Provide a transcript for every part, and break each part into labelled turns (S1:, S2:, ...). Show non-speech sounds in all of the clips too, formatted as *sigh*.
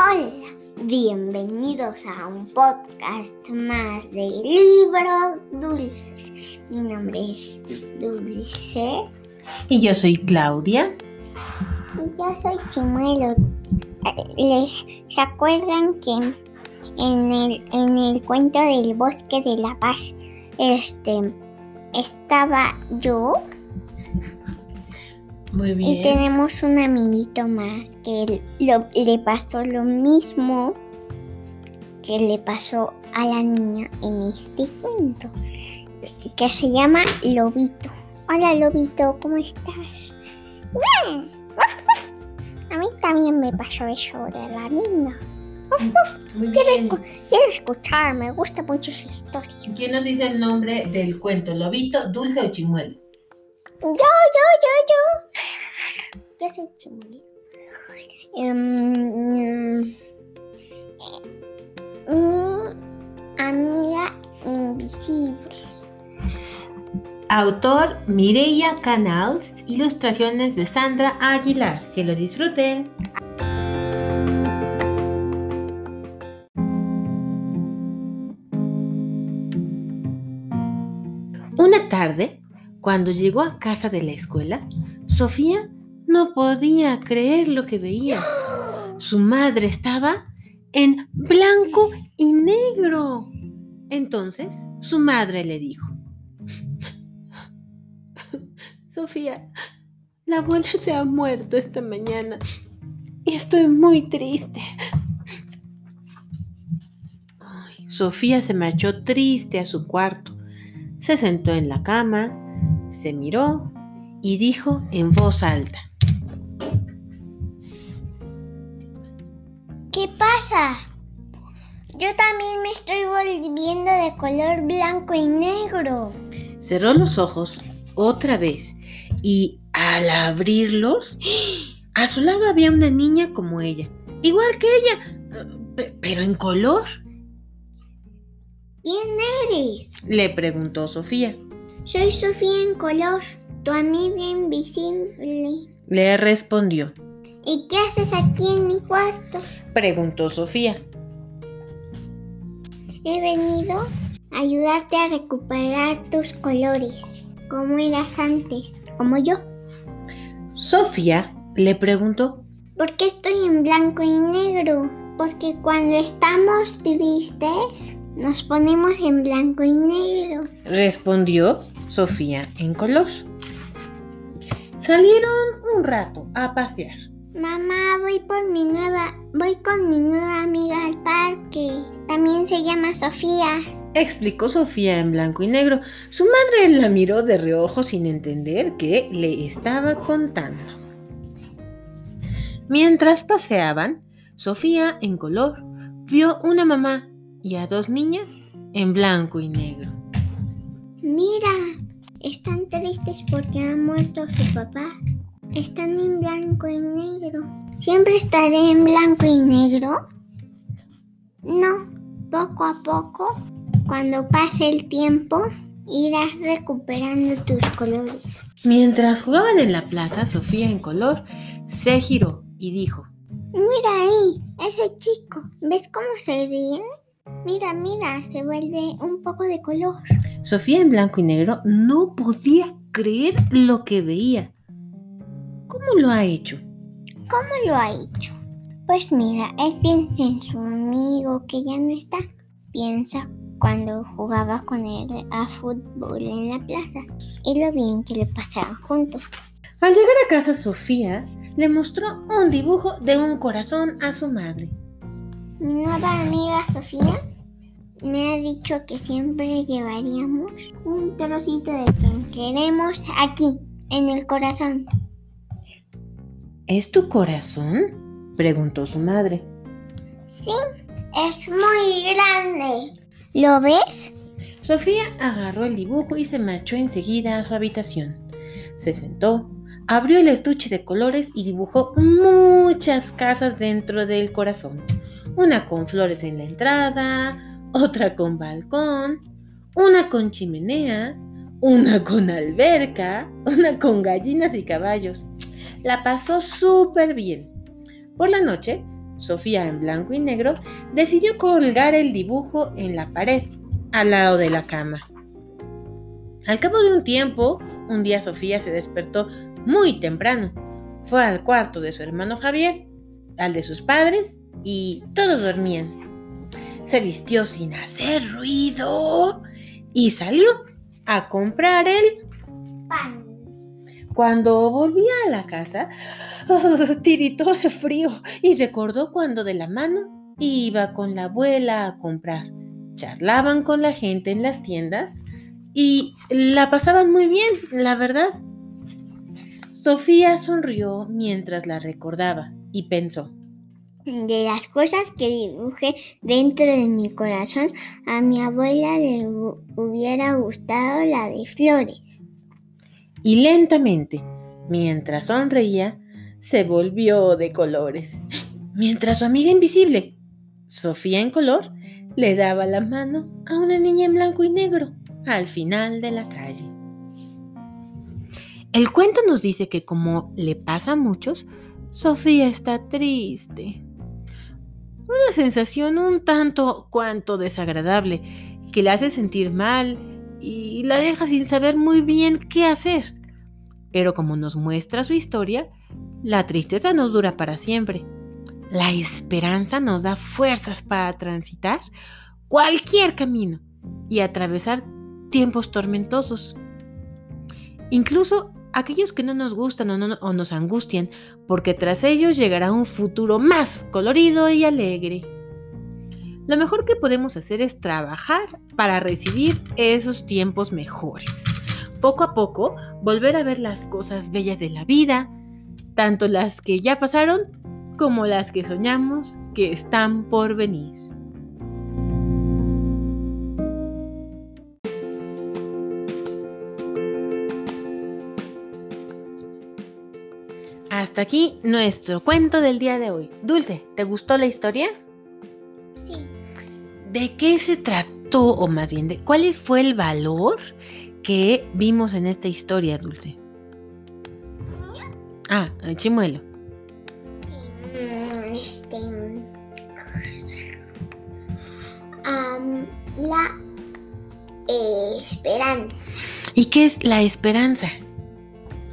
S1: Hola, bienvenidos a un podcast más de libros dulces. Mi nombre es Dulce.
S2: Y yo soy Claudia.
S1: Y yo soy Chimuelo. ¿Les se acuerdan que en el, en el cuento del bosque de la paz este, estaba yo?
S2: Muy bien.
S1: Y tenemos un amiguito más que lo- le pasó lo mismo que le pasó a la niña en este cuento, que se llama Lobito. Hola Lobito, ¿cómo estás? Bien. Uf, uf. A mí también me pasó eso de la niña.
S2: Muy
S1: Quiero, escu- quiero escuchar, me gusta mucho esa historia.
S2: ¿Quién nos dice el nombre del cuento? ¿Lobito, Dulce o Chimuelo?
S1: Yo, yo, yo, yo. Yo soy Chimuli. Em, mi amiga invisible.
S2: Autor Mireia Canals, ilustraciones de Sandra Aguilar. Que lo disfruten. Una tarde, cuando llegó a casa de la escuela, Sofía no podía creer lo que veía. Su madre estaba en blanco y negro. Entonces su madre le dijo, Sofía, la abuela se ha muerto esta mañana y estoy muy triste. Sofía se marchó triste a su cuarto, se sentó en la cama, se miró y dijo en voz alta,
S1: ¿Qué pasa? Yo también me estoy volviendo de color blanco y negro.
S2: cerró los ojos otra vez y al abrirlos, a su lado había una niña como ella, igual que ella, pe- pero en color.
S1: ¿Quién eres?
S2: Le preguntó Sofía.
S1: Soy Sofía en color, tu amiga invisible.
S2: Le respondió.
S1: ¿Y qué haces aquí en mi cuarto?
S2: Preguntó Sofía.
S1: He venido a ayudarte a recuperar tus colores, como eras antes, como yo.
S2: Sofía le preguntó.
S1: ¿Por qué estoy en blanco y negro? Porque cuando estamos tristes, nos ponemos en blanco y negro.
S2: Respondió Sofía en color. Salieron un rato a pasear.
S1: Mamá, voy por mi nueva, voy con mi nueva amiga al parque. También se llama Sofía.
S2: Explicó Sofía en blanco y negro. Su madre la miró de reojo sin entender qué le estaba contando. Mientras paseaban, Sofía en color vio una mamá y a dos niñas en blanco y negro.
S1: Mira, están tristes porque ha muerto su papá. Están en blanco y negro. ¿Siempre estaré en blanco y negro? No, poco a poco, cuando pase el tiempo, irás recuperando tus colores.
S2: Mientras jugaban en la plaza, Sofía en color se giró y dijo,
S1: Mira ahí, ese chico. ¿Ves cómo se ríe? Mira, mira, se vuelve un poco de color.
S2: Sofía en blanco y negro no podía creer lo que veía. ¿Cómo lo ha hecho?
S1: ¿Cómo lo ha hecho? Pues mira, él piensa en su amigo que ya no está. Piensa cuando jugaba con él a fútbol en la plaza y lo bien que le pasaban juntos.
S2: Al llegar a casa, Sofía le mostró un dibujo de un corazón a su madre.
S1: Mi nueva amiga Sofía me ha dicho que siempre llevaríamos un trocito de quien queremos aquí, en el corazón.
S2: ¿Es tu corazón? preguntó su madre.
S1: Sí, es muy grande. ¿Lo ves?
S2: Sofía agarró el dibujo y se marchó enseguida a su habitación. Se sentó, abrió el estuche de colores y dibujó muchas casas dentro del corazón. Una con flores en la entrada, otra con balcón, una con chimenea, una con alberca, una con gallinas y caballos. La pasó súper bien. Por la noche, Sofía en blanco y negro, decidió colgar el dibujo en la pared, al lado de la cama. Al cabo de un tiempo, un día Sofía se despertó muy temprano. Fue al cuarto de su hermano Javier, al de sus padres, y todos dormían. Se vistió sin hacer ruido y salió a comprar el
S1: Pan.
S2: Cuando volvía a la casa, *laughs* tiritó de frío y recordó cuando de la mano iba con la abuela a comprar. Charlaban con la gente en las tiendas y la pasaban muy bien, la verdad. Sofía sonrió mientras la recordaba y pensó,
S1: De las cosas que dibujé dentro de mi corazón, a mi abuela le hu- hubiera gustado la de flores.
S2: Y lentamente, mientras sonreía, se volvió de colores. Mientras su amiga invisible, Sofía en color, le daba la mano a una niña en blanco y negro al final de la calle. El cuento nos dice que como le pasa a muchos, Sofía está triste. Una sensación un tanto cuanto desagradable que la hace sentir mal y la deja sin saber muy bien qué hacer. Pero como nos muestra su historia, la tristeza no dura para siempre. La esperanza nos da fuerzas para transitar cualquier camino y atravesar tiempos tormentosos. Incluso aquellos que no nos gustan o, o nos angustian, porque tras ellos llegará un futuro más colorido y alegre. Lo mejor que podemos hacer es trabajar para recibir esos tiempos mejores. Poco a poco, volver a ver las cosas bellas de la vida, tanto las que ya pasaron como las que soñamos que están por venir. Hasta aquí nuestro cuento del día de hoy. Dulce, ¿te gustó la historia?
S1: Sí.
S2: ¿De qué se trató, o más bien, de cuál fue el valor que vimos en esta historia, Dulce? Ah, el chimuelo.
S1: Mm, Este. am, la eh, esperanza.
S2: ¿Y qué es la esperanza?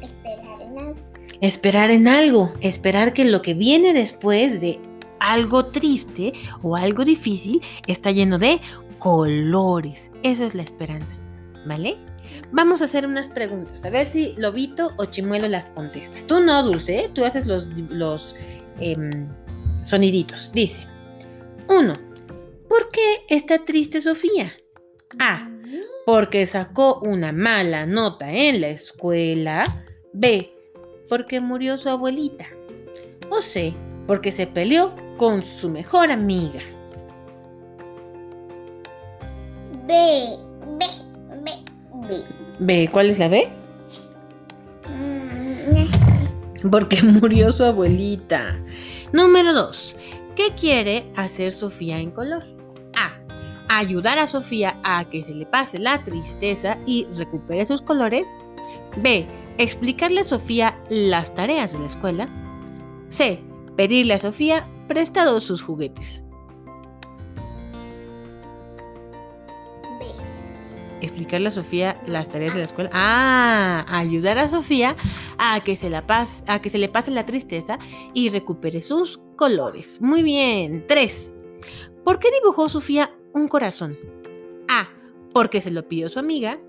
S1: Esperar en algo.
S2: Esperar en algo, esperar que lo que viene después de algo triste o algo difícil está lleno de colores. Eso es la esperanza, ¿vale? Vamos a hacer unas preguntas, a ver si Lobito o Chimuelo las contesta. Tú no, Dulce, ¿eh? tú haces los, em, soniditos. Dice, uno, ¿por qué está triste Sofía? A, porque sacó una mala nota en la escuela. B, porque murió su abuelita. O C, porque se peleó con su mejor amiga.
S1: B. B. B,
S2: ¿cuál es la B?
S1: Mm, no sé.
S2: Porque *laughs* murió su abuelita. Número 2. ¿Qué quiere hacer Sofía en color? A. Ayudar a Sofía a que se le pase la tristeza y recupere sus colores. B. Explicarle a Sofía las tareas de la escuela. C. Pedirle a Sofía prestados sus juguetes. Explicarle a Sofía las tareas de la escuela. Ah, ayudar a Sofía a que se la a que se le pase la tristeza y recupere sus colores. Muy bien. 3. ¿Por qué dibujó Sofía un corazón? A. Porque se lo pidió su amiga.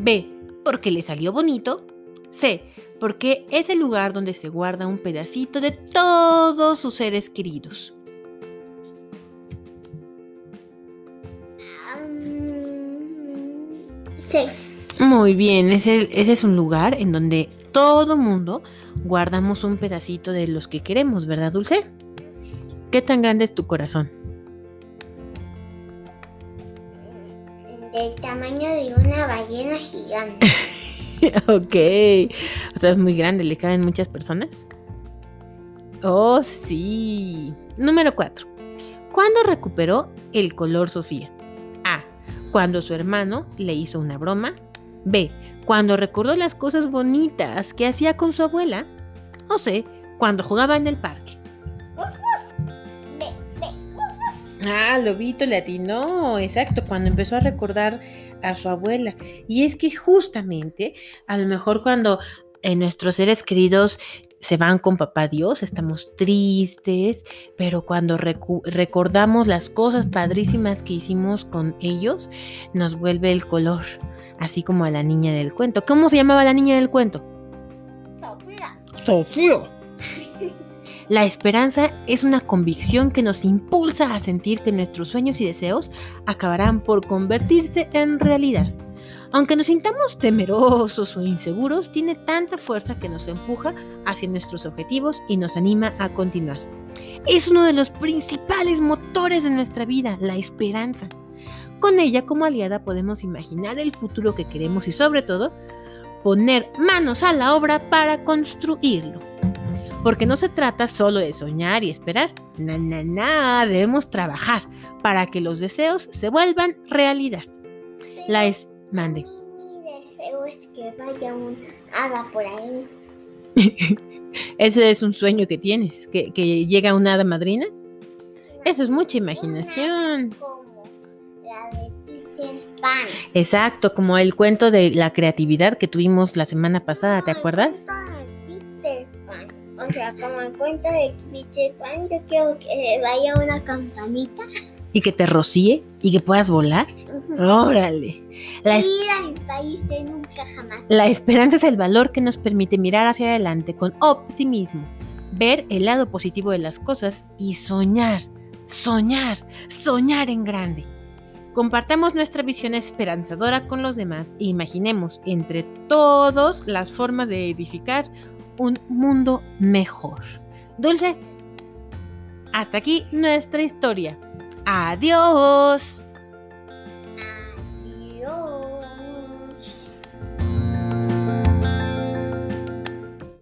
S2: B. Porque le salió bonito. C. Porque es el lugar donde se guarda un pedacito de todos sus seres queridos.
S1: C.
S2: Muy bien, ese, ese es un lugar en donde todo mundo guardamos un pedacito de los que queremos, ¿verdad, Dulce? ¿Qué tan grande es tu corazón?
S1: Del tamaño de una ballena gigante. *laughs*
S2: ok. O sea, es muy grande, ¿le caben muchas personas? Oh, sí. Número 4. ¿Cuándo recuperó el color Sofía? Cuando su hermano le hizo una broma. B. Cuando recordó las cosas bonitas que hacía con su abuela. O C. Cuando jugaba en el parque. Ah, Lobito latino, exacto, cuando empezó a recordar a su abuela. Y es que justamente, a lo mejor cuando eh, nuestros seres queridos se van con papá Dios, estamos tristes, pero cuando recordamos las cosas padrísimas que hicimos con ellos, nos vuelve el color, así como a la niña del cuento. ¿Cómo se llamaba la niña del cuento?
S1: Sofía.
S2: Sofía. La esperanza es una convicción que nos impulsa a sentir que nuestros sueños y deseos acabarán por convertirse en realidad. Aunque nos sintamos temerosos o inseguros, tiene tanta fuerza que nos empuja hacia nuestros objetivos y nos anima a continuar. Es uno de los principales motores de nuestra vida, la esperanza. Con ella como aliada podemos imaginar el futuro que queremos y sobre todo poner manos a la obra para construirlo. Porque no se trata solo de soñar y esperar. Na, na, na, debemos trabajar para que los deseos se vuelvan realidad. La, es Mande.
S1: Mi, deseo es que vaya un hada por ahí.
S2: Ese es un sueño que tienes, que, que llega una hada madrina. Eso es mucha imaginación.
S1: Como la de Peter Pan.
S2: Exacto, como el cuento de la creatividad que tuvimos la semana pasada, ¿te
S1: No, el
S2: acuerdas?
S1: Peter Pan. O sea, como el cuento de Peter Pan, yo quiero que vaya una campanita.
S2: Y que te rocíe y que puedas volar. Órale. La, es-
S1: Ir país de nunca jamás.
S2: la esperanza es el valor que nos permite mirar hacia adelante con optimismo, ver el lado positivo de las cosas y soñar, soñar, soñar en grande. Compartamos nuestra visión esperanzadora con los demás e imaginemos entre todos las formas de edificar un mundo mejor. Dulce, hasta aquí nuestra historia. Adiós.